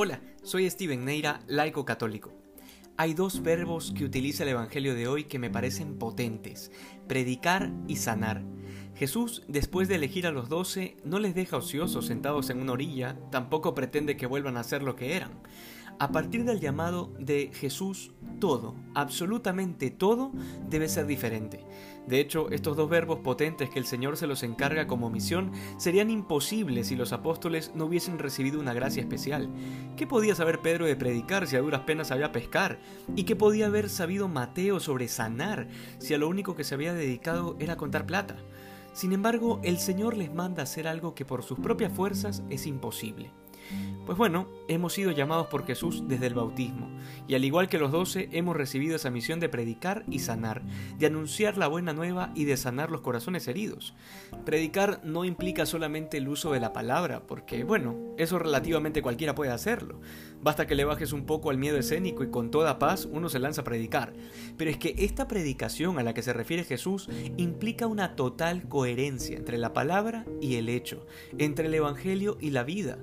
Hola, soy Steven Neira, laico católico. Hay dos verbos que utiliza el Evangelio de hoy que me parecen potentes, predicar y sanar. Jesús, después de elegir a los doce, no les deja ociosos sentados en una orilla, tampoco pretende que vuelvan a ser lo que eran. A partir del llamado de Jesús, todo, absolutamente todo, debe ser diferente. De hecho, estos dos verbos potentes que el Señor se los encarga como misión serían imposibles si los apóstoles no hubiesen recibido una gracia especial. ¿Qué podía saber Pedro de predicar si a duras penas sabía pescar? ¿Y qué podía haber sabido Mateo sobre sanar si a lo único que se había dedicado era contar plata? Sin embargo, el Señor les manda hacer algo que por sus propias fuerzas es imposible. Pues bueno, hemos sido llamados por Jesús desde el bautismo, y al igual que los doce, hemos recibido esa misión de predicar y sanar, de anunciar la buena nueva y de sanar los corazones heridos. Predicar no implica solamente el uso de la palabra, porque bueno, eso relativamente cualquiera puede hacerlo. Basta que le bajes un poco al miedo escénico y con toda paz uno se lanza a predicar. Pero es que esta predicación a la que se refiere Jesús implica una total coherencia entre la palabra y el hecho, entre el Evangelio y la vida.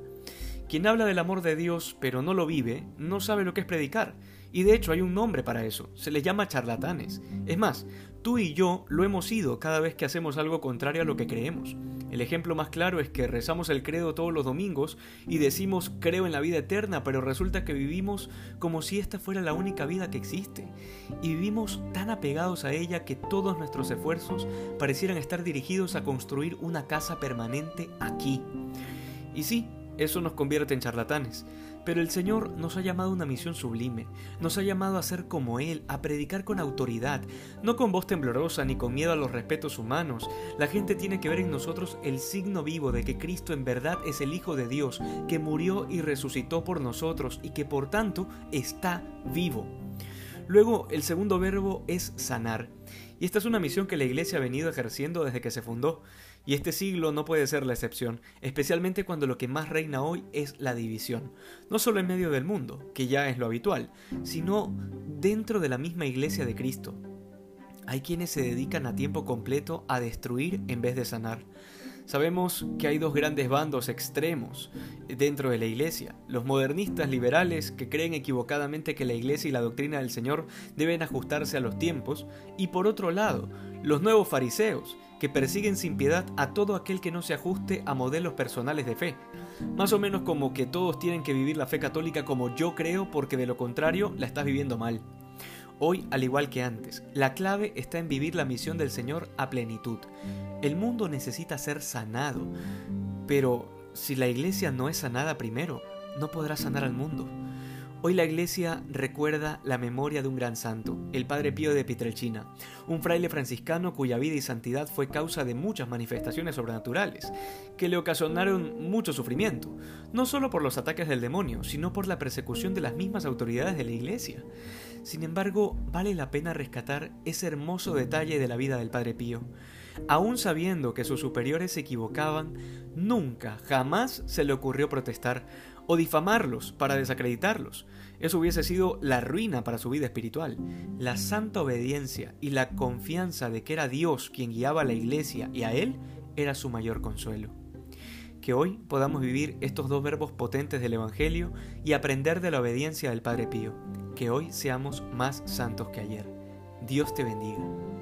Quien habla del amor de Dios pero no lo vive, no sabe lo que es predicar. Y de hecho hay un nombre para eso, se les llama charlatanes. Es más, tú y yo lo hemos sido cada vez que hacemos algo contrario a lo que creemos. El ejemplo más claro es que rezamos el credo todos los domingos y decimos creo en la vida eterna, pero resulta que vivimos como si esta fuera la única vida que existe. Y vivimos tan apegados a ella que todos nuestros esfuerzos parecieran estar dirigidos a construir una casa permanente aquí. Y sí, eso nos convierte en charlatanes. Pero el Señor nos ha llamado a una misión sublime, nos ha llamado a ser como Él, a predicar con autoridad, no con voz temblorosa ni con miedo a los respetos humanos. La gente tiene que ver en nosotros el signo vivo de que Cristo en verdad es el Hijo de Dios, que murió y resucitó por nosotros y que por tanto está vivo. Luego, el segundo verbo es sanar. Y esta es una misión que la Iglesia ha venido ejerciendo desde que se fundó. Y este siglo no puede ser la excepción, especialmente cuando lo que más reina hoy es la división, no solo en medio del mundo, que ya es lo habitual, sino dentro de la misma iglesia de Cristo. Hay quienes se dedican a tiempo completo a destruir en vez de sanar. Sabemos que hay dos grandes bandos extremos dentro de la Iglesia. Los modernistas liberales que creen equivocadamente que la Iglesia y la doctrina del Señor deben ajustarse a los tiempos. Y por otro lado, los nuevos fariseos que persiguen sin piedad a todo aquel que no se ajuste a modelos personales de fe. Más o menos como que todos tienen que vivir la fe católica como yo creo porque de lo contrario la estás viviendo mal. Hoy, al igual que antes, la clave está en vivir la misión del Señor a plenitud. El mundo necesita ser sanado, pero si la iglesia no es sanada primero, no podrá sanar al mundo. Hoy la iglesia recuerda la memoria de un gran santo, el Padre Pío de Pietrelcina, un fraile franciscano cuya vida y santidad fue causa de muchas manifestaciones sobrenaturales, que le ocasionaron mucho sufrimiento, no solo por los ataques del demonio, sino por la persecución de las mismas autoridades de la iglesia. Sin embargo, vale la pena rescatar ese hermoso detalle de la vida del Padre Pío. Aún sabiendo que sus superiores se equivocaban, nunca, jamás se le ocurrió protestar o difamarlos para desacreditarlos. Eso hubiese sido la ruina para su vida espiritual. La santa obediencia y la confianza de que era Dios quien guiaba a la iglesia y a él era su mayor consuelo. Que hoy podamos vivir estos dos verbos potentes del Evangelio y aprender de la obediencia del Padre Pío. Que hoy seamos más santos que ayer. Dios te bendiga.